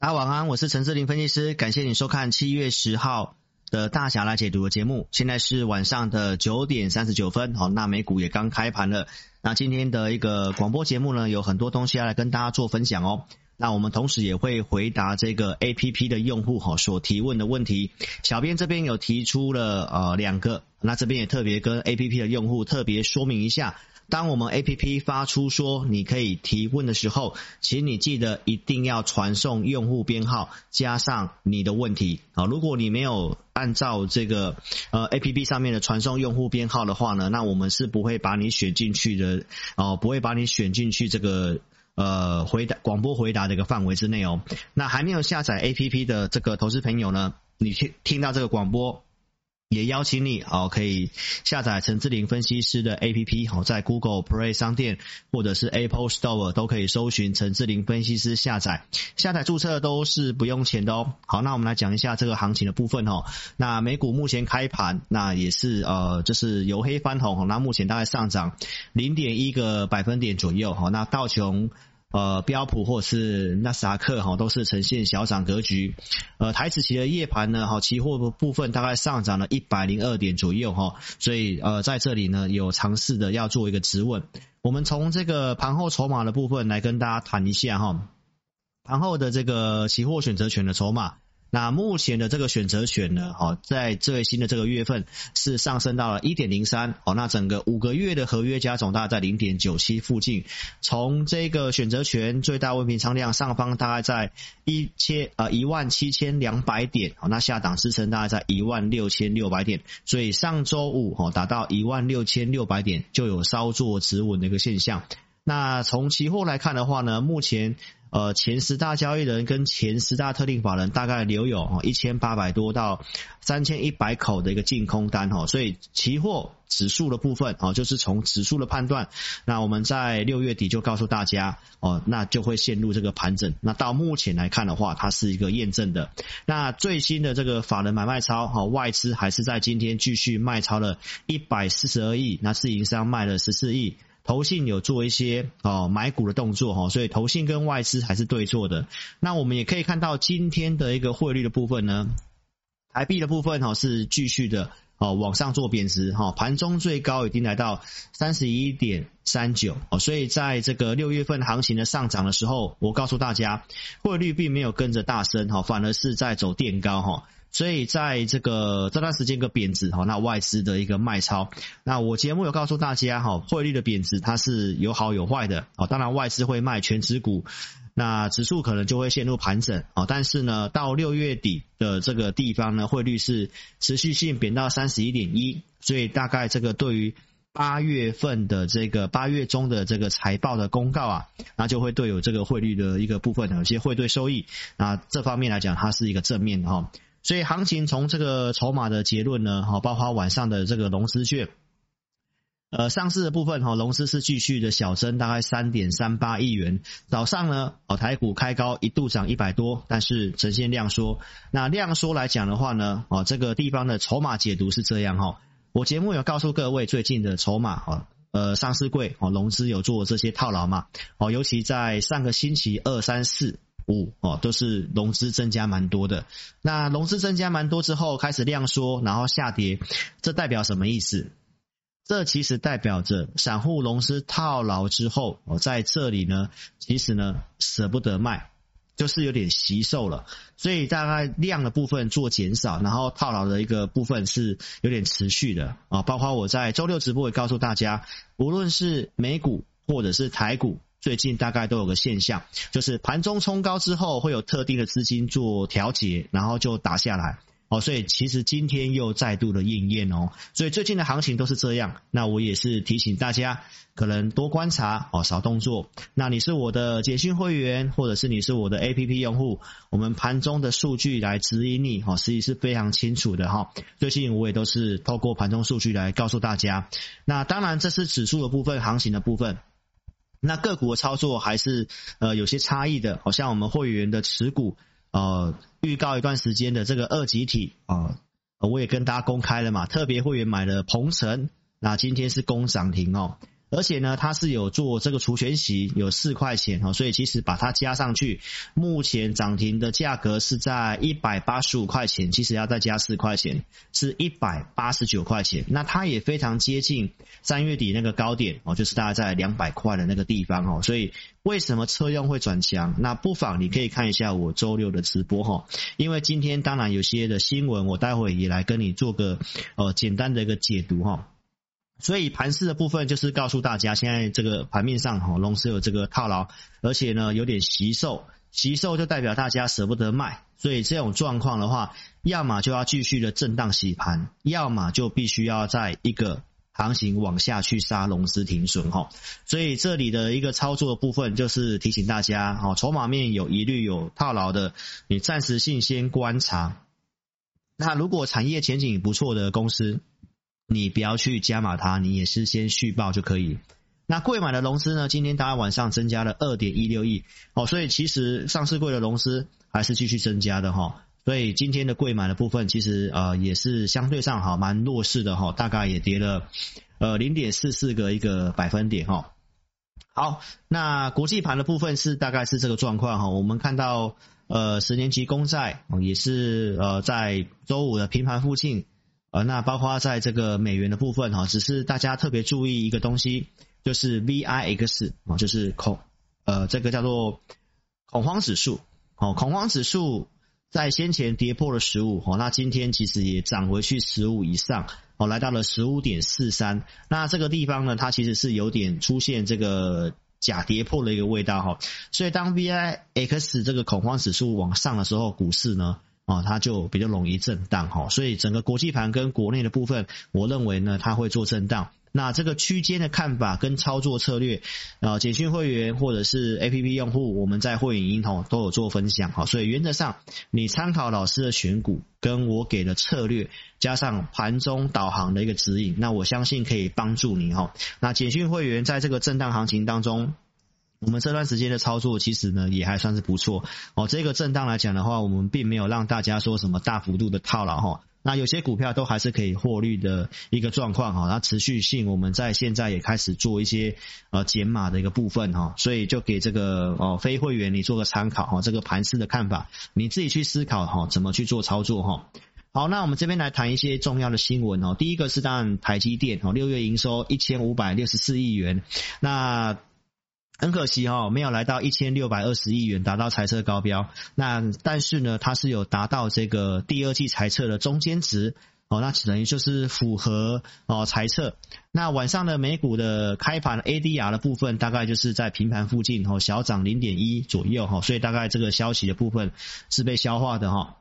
大家晚安，我是陈志林分析师，感谢你收看七月十号的大侠来解读的节目。现在是晚上的九点三十九分，好，那美股也刚开盘了。那今天的一个广播节目呢，有很多东西要来跟大家做分享哦。那我们同时也会回答这个 APP 的用户哈所提问的问题。小编这边有提出了呃两个，那这边也特别跟 APP 的用户特别说明一下。当我们 APP 发出说你可以提问的时候，请你记得一定要传送用户编号加上你的问题啊。如果你没有按照这个呃 APP 上面的传送用户编号的话呢，那我们是不会把你选进去的哦，不会把你选进去这个呃回答广播回答的一个范围之内哦。那还没有下载 APP 的这个投资朋友呢，你听听到这个广播。也邀请你哦，可以下载陈志玲分析师的 APP，好，在 Google Play 商店或者是 Apple Store 都可以搜寻陈志玲分析师下载，下载注册都是不用钱的哦。好，那我们来讲一下这个行情的部分哦。那美股目前开盘，那也是呃，就是由黑翻红，那目前大概上涨零点一个百分点左右，好，那道琼。呃，标普或是纳斯达克哈，都是呈现小涨格局。呃，台指期的夜盘呢，哈，期货部分大概上涨了一百零二点左右哈，所以呃，在这里呢，有尝试的要做一个质问。我们从这个盘后筹码的部分来跟大家谈一下哈，盘后的这个期货选择权的筹码。那目前的这个选择权呢，哈，在最新的这个月份是上升到了一点零三，哦，那整个五个月的合约加总大概在零点九七附近。从这个选择权最大未平仓量上方大概在一千呃一万七千两百点，哦，那下档支撑大概在一万六千六百点，所以上周五哦达到一万六千六百点就有稍作止稳的一个现象。那从期货来看的话呢，目前。呃，前十大交易人跟前十大特定法人大概留有一千八百多到三千一百口的一个净空单哈，所以期货指数的部分哦，就是从指数的判断，那我们在六月底就告诉大家哦，那就会陷入这个盘整。那到目前来看的话，它是一个验证的。那最新的这个法人买卖超哈，外资还是在今天继续卖超了一百四十二亿，那自营商卖了十四亿。投信有做一些哦买股的动作哈，所以投信跟外资还是对做的。那我们也可以看到今天的一个汇率的部分呢，台币的部分哈是继续的哦往上做贬值哈，盘中最高已经来到三十一点三九哦，所以在这个六月份行情的上涨的时候，我告诉大家汇率并没有跟着大升哈，反而是在走垫高哈。所以在这个这段时间个贬值哈，那外资的一个卖超，那我节目有告诉大家哈，汇率的贬值它是有好有坏的啊。当然外资会卖全值股，那指数可能就会陷入盘整啊。但是呢，到六月底的这个地方呢，汇率是持续性贬到三十一点一，所以大概这个对于八月份的这个八月中的这个财报的公告啊，那就会对有这个汇率的一个部分有些汇兑收益，那这方面来讲它是一个正面的哈。所以行情从这个筹码的结论呢，哈，包括晚上的这个融资券，呃，上市的部分哈，融资是继续的小增，大概三点三八亿元。早上呢，哦，台股开高一度涨一百多，但是呈现量缩。那量缩来讲的话呢，哦，这个地方的筹码解读是这样哈。我节目有告诉各位最近的筹码哈，呃，上市柜哦，融资有做这些套牢嘛，哦，尤其在上个星期二三四。五哦，都是融资增加蛮多的。那融资增加蛮多之后，开始量缩，然后下跌，这代表什么意思？这其实代表着散户融资套牢之后，哦，在这里呢，其实呢舍不得卖，就是有点惜售了。所以大概量的部分做减少，然后套牢的一个部分是有点持续的啊。包括我在周六直播也告诉大家，无论是美股或者是台股。最近大概都有个现象，就是盘中冲高之后会有特定的资金做调节，然后就打下来哦。所以其实今天又再度的应验哦。所以最近的行情都是这样。那我也是提醒大家，可能多观察哦，少动作。那你是我的简讯会员，或者是你是我的 APP 用户，我们盘中的数据来指引你哦，实际是非常清楚的哈。最近我也都是透过盘中数据来告诉大家。那当然这是指数的部分，行情的部分。那个股的操作还是呃有些差异的，好像我们会员的持股呃预告一段时间的这个二级体啊，我也跟大家公开了嘛，特别会员买了鹏程，那今天是攻涨停哦。而且呢，它是有做这个除权息，有四块钱哈，所以其实把它加上去，目前涨停的价格是在一百八十五块钱，其实要再加四块钱，是一百八十九块钱。那它也非常接近三月底那个高点哦，就是大概在两百块的那个地方哦。所以为什么车用会转强？那不妨你可以看一下我周六的直播哈，因为今天当然有些的新闻，我待会也来跟你做个呃简单的一个解读哈。所以盘势的部分就是告诉大家，现在这个盘面上哈，龙狮有这个套牢，而且呢有点惜售，惜售就代表大家舍不得卖，所以这种状况的话，要么就要继续的震荡洗盘，要么就必须要在一个行情往下去杀龙狮停损哈。所以这里的一个操作部分就是提醒大家，哈，筹码面有疑虑有套牢的，你暂时性先观察。那如果产业前景不错的公司，你不要去加码它，你也是先续报就可以。那柜买的融资呢？今天大概晚上增加了二点一六亿哦，所以其实上市贵的融资还是继续增加的哈。所以今天的柜买的部分其实呃也是相对上哈蛮弱势的哈，大概也跌了呃零点四四个一个百分点哈。好，那国际盘的部分是大概是这个状况哈。我们看到呃十年期公债也是呃在周五的平盘附近。呃，那包括在这个美元的部分哈，只是大家特别注意一个东西，就是 VIX 啊，就是恐呃这个叫做恐慌指数哦，恐慌指数在先前跌破了十五哦，那今天其实也涨回去十五以上哦，来到了十五点四三，那这个地方呢，它其实是有点出现这个假跌破的一个味道哈，所以当 VIX 这个恐慌指数往上的时候，股市呢。哦，它就比较容易震荡哈，所以整个国际盘跟国内的部分，我认为呢，它会做震荡。那这个区间的看法跟操作策略，呃，简讯会员或者是 APP 用户，我们在会员营都有做分享哈，所以原则上你参考老师的选股跟我给的策略，加上盘中导航的一个指引，那我相信可以帮助你哈。那简讯会员在这个震荡行情当中。我们这段时间的操作其实呢也还算是不错哦。这个震荡来讲的话，我们并没有让大家说什么大幅度的套牢哈。那有些股票都还是可以获利的一个状况哈。那持续性我们在现在也开始做一些呃减码的一个部分哈。所以就给这个哦非会员你做个参考哈。这个盘势的看法你自己去思考哈，怎么去做操作哈。好，那我们这边来谈一些重要的新闻哦。第一个是当然台积电哦，六月营收一千五百六十四亿元，那。很可惜哈，没有来到一千六百二十亿元，达到财测高标。那但是呢，它是有达到这个第二季财测的中间值哦，那等于就是符合哦财测。那晚上的美股的开盘 ADR 的部分，大概就是在平盘附近哦，小涨零点一左右哈，所以大概这个消息的部分是被消化的哈。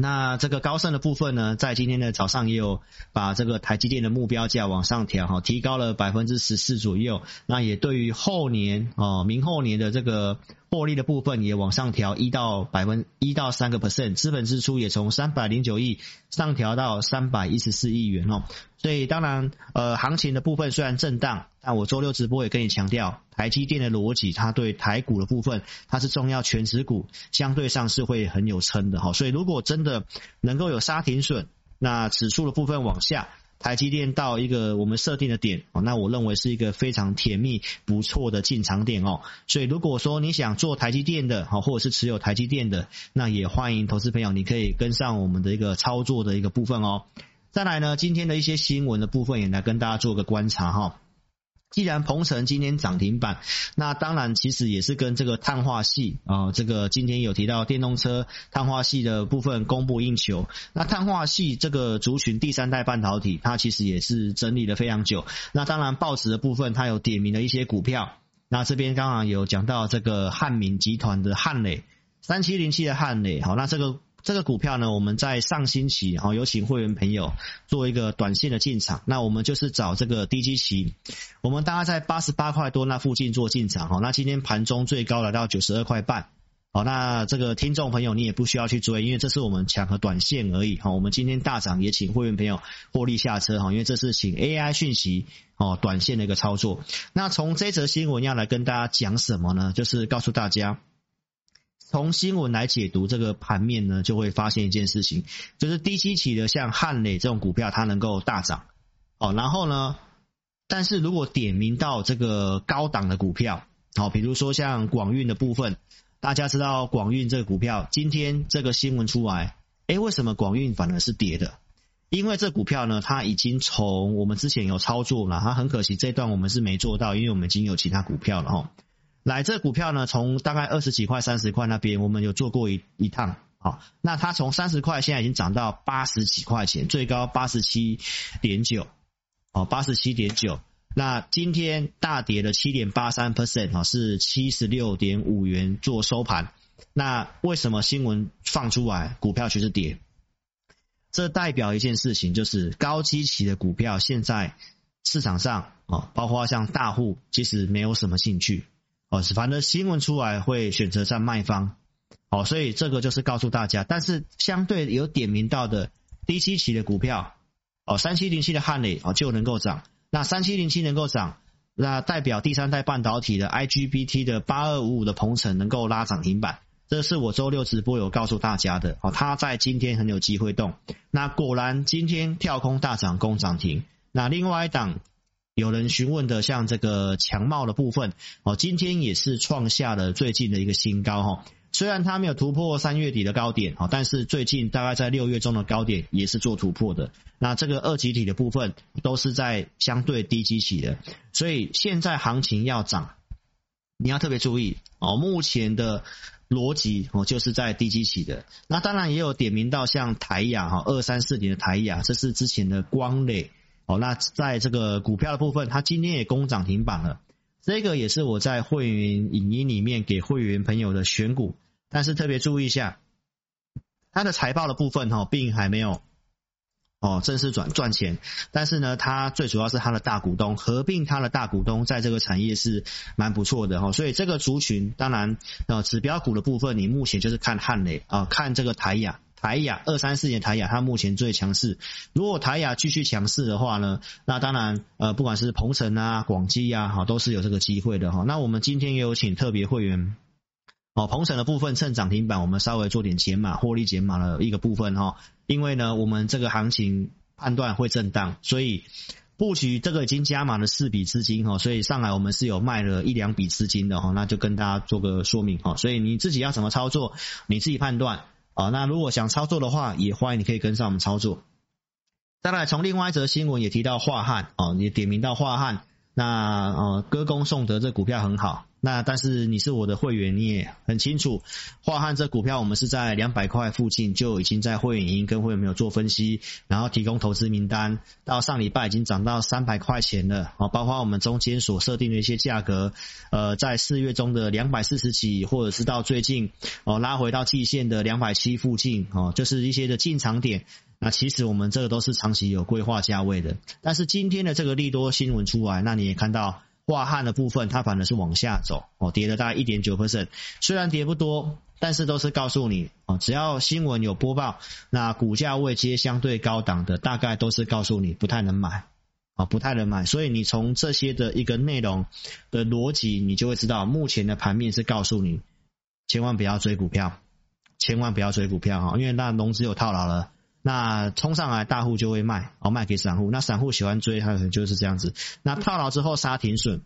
那这个高盛的部分呢，在今天的早上也有把这个台积电的目标价往上调哈，提高了百分之十四左右。那也对于后年哦，明后年的这个。获利的部分也往上调一到百分一到三个 percent，资本支出也从三百零九亿上调到三百一十四亿元哦。所以当然，呃，行情的部分虽然震荡，但我周六直播也跟你强调，台积电的逻辑，它对台股的部分，它是重要全值股，相对上是会很有撑的哈。所以如果真的能够有杀停损，那指数的部分往下。台积电到一个我们设定的点哦，那我认为是一个非常甜蜜不错的进场点哦。所以如果说你想做台积电的，好，或者是持有台积电的，那也欢迎投资朋友，你可以跟上我们的一个操作的一个部分哦。再来呢，今天的一些新闻的部分也来跟大家做个观察哈。既然鹏程今天涨停板，那当然其实也是跟这个碳化系啊，这个今天有提到电动车碳化系的部分供不应求。那碳化系这个族群第三代半导体，它其实也是整理了非常久。那当然报纸的部分，它有点名了一些股票。那这边刚刚有讲到这个汉敏集团的汉磊三七零七的汉磊，好，那这个。这个股票呢，我们在上星期哦，有请会员朋友做一个短线的进场。那我们就是找这个低基期，我们大概在八十八块多那附近做进场哦。那今天盘中最高来到九十二块半。好，那这个听众朋友你也不需要去追，因为这是我们抢和短线而已。好，我们今天大涨也请会员朋友获利下车哈，因为这是请 AI 讯息哦，短线的一个操作。那从这则新闻要来跟大家讲什么呢？就是告诉大家。从新闻来解读这个盘面呢，就会发现一件事情，就是低基期的像汉磊这种股票，它能够大涨，哦，然后呢，但是如果点名到这个高档的股票，好，比如说像广运的部分，大家知道广运这个股票，今天这个新闻出来，诶，为什么广运反而是跌的？因为这股票呢，它已经从我们之前有操作了，它很可惜这段我们是没做到，因为我们已经有其他股票了哈。来，这股票呢，从大概二十几块、三十块那边，我们有做过一一趟，好，那它从三十块现在已经涨到八十几块钱，最高八十七点九。哦，八十七点九，那今天大跌了七点八三 percent 啊，是七十六点五元做收盘。那为什么新闻放出来，股票却是跌？这代表一件事情，就是高基期的股票现在市场上啊，包括像大户，其实没有什么兴趣哦，反正新闻出来会选择在卖方。哦，所以这个就是告诉大家，但是相对有点名到的低息期的股票。哦，三七零七的汉磊哦就能够涨，那三七零七能够涨，那代表第三代半导体的 IGBT 的八二五五的鹏程能够拉涨停板，这是我周六直播有告诉大家的哦，它在今天很有机会动，那果然今天跳空大涨攻涨停，那另外一档有人询问的像这个强茂的部分哦，今天也是创下了最近的一个新高哈。虽然它没有突破三月底的高点啊，但是最近大概在六月中的高点也是做突破的。那这个二极体的部分都是在相对低基期的，所以现在行情要涨，你要特别注意哦。目前的逻辑哦就是在低基期的。那当然也有点名到像台亚哈二三四零的台亚，这是之前的光磊哦。那在这个股票的部分，它今天也攻涨停板了。这个也是我在会员影音里面给会员朋友的选股，但是特别注意一下，它的财报的部分哈，并还没有哦正式转赚钱，但是呢，它最主要是它的大股东合并，它的大股东在这个产业是蛮不错的哈，所以这个族群当然呃指标股的部分，你目前就是看汉磊啊，看这个台亚。台亚二三四年台亚，它目前最强势。如果台亚继续强势的话呢，那当然呃，不管是鹏城啊、广基啊，哈，都是有这个机会的哈。那我们今天也有请特别会员哦，鹏程的部分趁涨停板，我们稍微做点减码，获利减码的一个部分哈。因为呢，我们这个行情判断会震荡，所以布局这个已经加码了四笔资金哈，所以上来我们是有卖了一两笔资金的哈，那就跟大家做个说明哈。所以你自己要怎么操作，你自己判断。啊，那如果想操作的话，也欢迎你可以跟上我们操作。再来，从另外一则新闻也提到华汉，哦，也点名到华汉，那呃，歌功颂德这股票很好。那但是你是我的会员，你也很清楚，华汉这股票我们是在两百块附近就已经在会员营跟会员没有做分析，然后提供投资名单，到上礼拜已经涨到三百块钱了啊，包括我们中间所设定的一些价格，呃，在四月中的两百四十几，或者是到最近哦拉回到季线的两百七附近哦，就是一些的进场点。那其实我们这个都是长期有规划价位的，但是今天的这个利多新闻出来，那你也看到。樺汉的部分，它反而是往下走，哦，跌了大概一点九 percent，虽然跌不多，但是都是告诉你，哦，只要新闻有播报，那股价位阶相对高档的，大概都是告诉你不太能买，啊，不太能买，所以你从这些的一个内容的逻辑，你就会知道，目前的盘面是告诉你，千万不要追股票，千万不要追股票哈，因为那融资有套牢了。那冲上来，大户就会卖，哦，卖给散户。那散户喜欢追，他可能就是这样子。那套牢之后杀停损，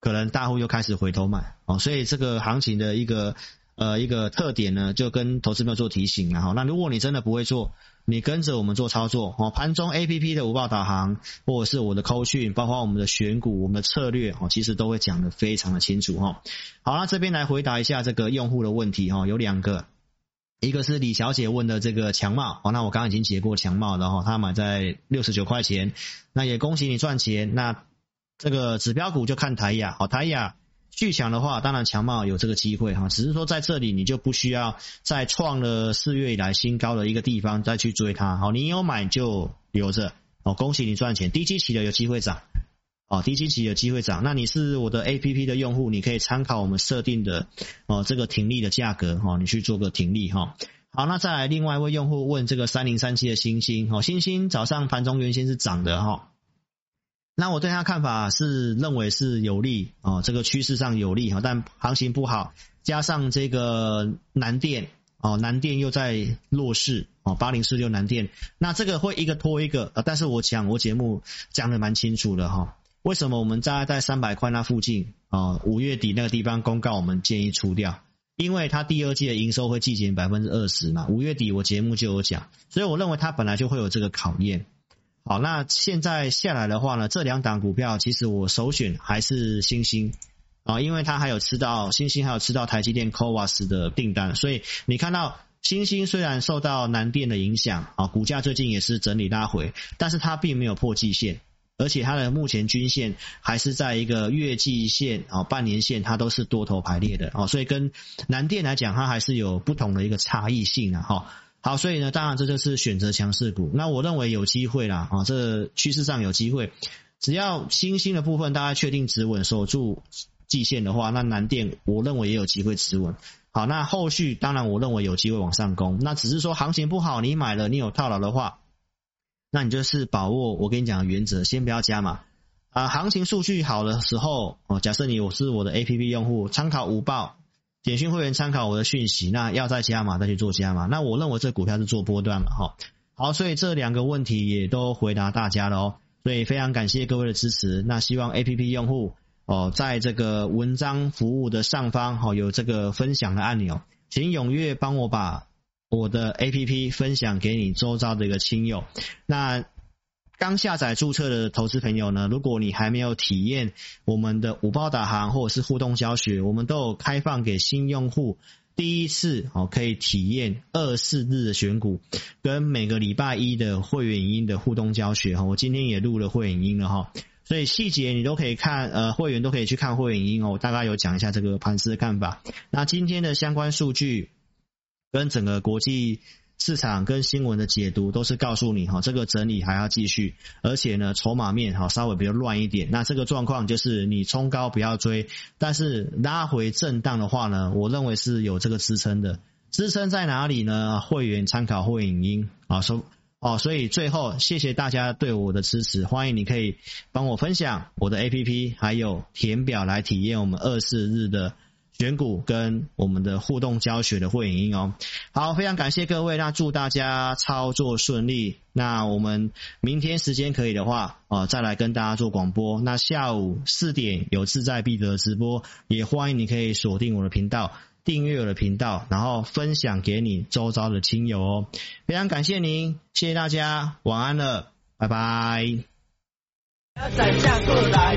可能大户又开始回头买，哦，所以这个行情的一个呃一个特点呢，就跟投资朋友做提醒了哈。那如果你真的不会做，你跟着我们做操作，哦，盘中 APP 的五报导航，或者是我的扣讯，包括我们的选股、我们的策略，哦，其实都会讲得非常的清楚哈。好，那这边来回答一下这个用户的问题哈，有两个。一个是李小姐问的这个强茂，哦，那我刚刚已经解过强茂，然后他买在六十九块钱，那也恭喜你赚钱。那这个指标股就看台亚，好，台亚续强的话，当然强茂有这个机会哈，只是说在这里你就不需要再创了四月以来新高的一个地方再去追它，好，你有买就留着，哦，恭喜你赚钱，低基期的有机会涨。哦，低基期有机会涨。那你是我的 APP 的用户，你可以参考我们设定的哦这个停利的价格哈，你去做个停利哈。好，那再来另外一位用户问这个三零三七的星星哦，星星早上盘中原先是涨的哈。那我对他看法是认为是有利哦，这个趋势上有利哈，但行情不好，加上这个南电哦，南电又在弱势哦，八零四六南电，那这个会一个拖一个，呃，但是我讲我节目讲的蛮清楚的哈，为什么我们在在三百块那附近啊，五月底那个地方公告，我们建议出掉，因为它第二季的营收会季减百分之二十嘛，五月底我节目就有讲，所以我认为它本来就会有这个考验。好，那现在下来的话呢，这两档股票其实我首选还是星星。啊，因为它还有吃到星星，还有吃到台积电 c o v a s 的订单，所以你看到星星虽然受到南电的影响，啊，股价最近也是整理拉回，但是它并没有破季线，而且它的目前均线还是在一个月季线啊、半年线，它都是多头排列的，哦，所以跟南电来讲，它还是有不同的一个差异性啊，哈，好，所以呢，当然这就是选择强势股，那我认为有机会啦，啊，这趋势上有机会，只要新兴的部分大家确定止稳，守住。季线的话，那南电我认为也有机会持稳。好，那后续当然我认为有机会往上攻。那只是说行情不好，你买了你有套牢的话，那你就是把握我跟你讲的原则，先不要加码啊。行情数据好的时候哦，假设你我是我的 APP 用户，参考午报，点讯会员参考我的讯息，那要再加码再去做加码。那我认为这股票是做波段了哈。好，所以这两个问题也都回答大家了哦。所以非常感谢各位的支持。那希望 APP 用户。哦，在这个文章服务的上方，哈，有这个分享的按钮，请踊跃帮我把我的 APP 分享给你周遭的一个亲友。那刚下载注册的投资朋友呢，如果你还没有体验我们的五报导航或者是互动教学，我们都有开放给新用户第一次哦，可以体验二四日的选股，跟每个礼拜一的会员音的互动教学哈。我今天也录了会员音了哈。所以细节你都可以看，呃，会员都可以去看会员音哦。我大概有讲一下这个盘势的看法。那今天的相关数据跟整个国际市场跟新闻的解读，都是告诉你哈，这个整理还要继续，而且呢，筹码面哈稍微比较乱一点。那这个状况就是你冲高不要追，但是拉回震荡的话呢，我认为是有这个支撑的。支撑在哪里呢？会员参考会影音啊，说。哦，所以最后谢谢大家对我的支持，欢迎你可以帮我分享我的 APP，还有填表来体验我们二四日的选股跟我们的互动教学的会影音哦。好，非常感谢各位，那祝大家操作顺利。那我们明天时间可以的话，哦，再来跟大家做广播。那下午四点有志在必得直播，也欢迎你可以锁定我的频道。订阅我的频道，然后分享给你周遭的亲友哦。非常感谢您，谢谢大家，晚安了，拜拜。明仔才来。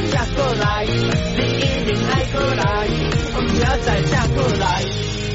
嫁过来。你一定爱过来。哦苗寨嫁过来。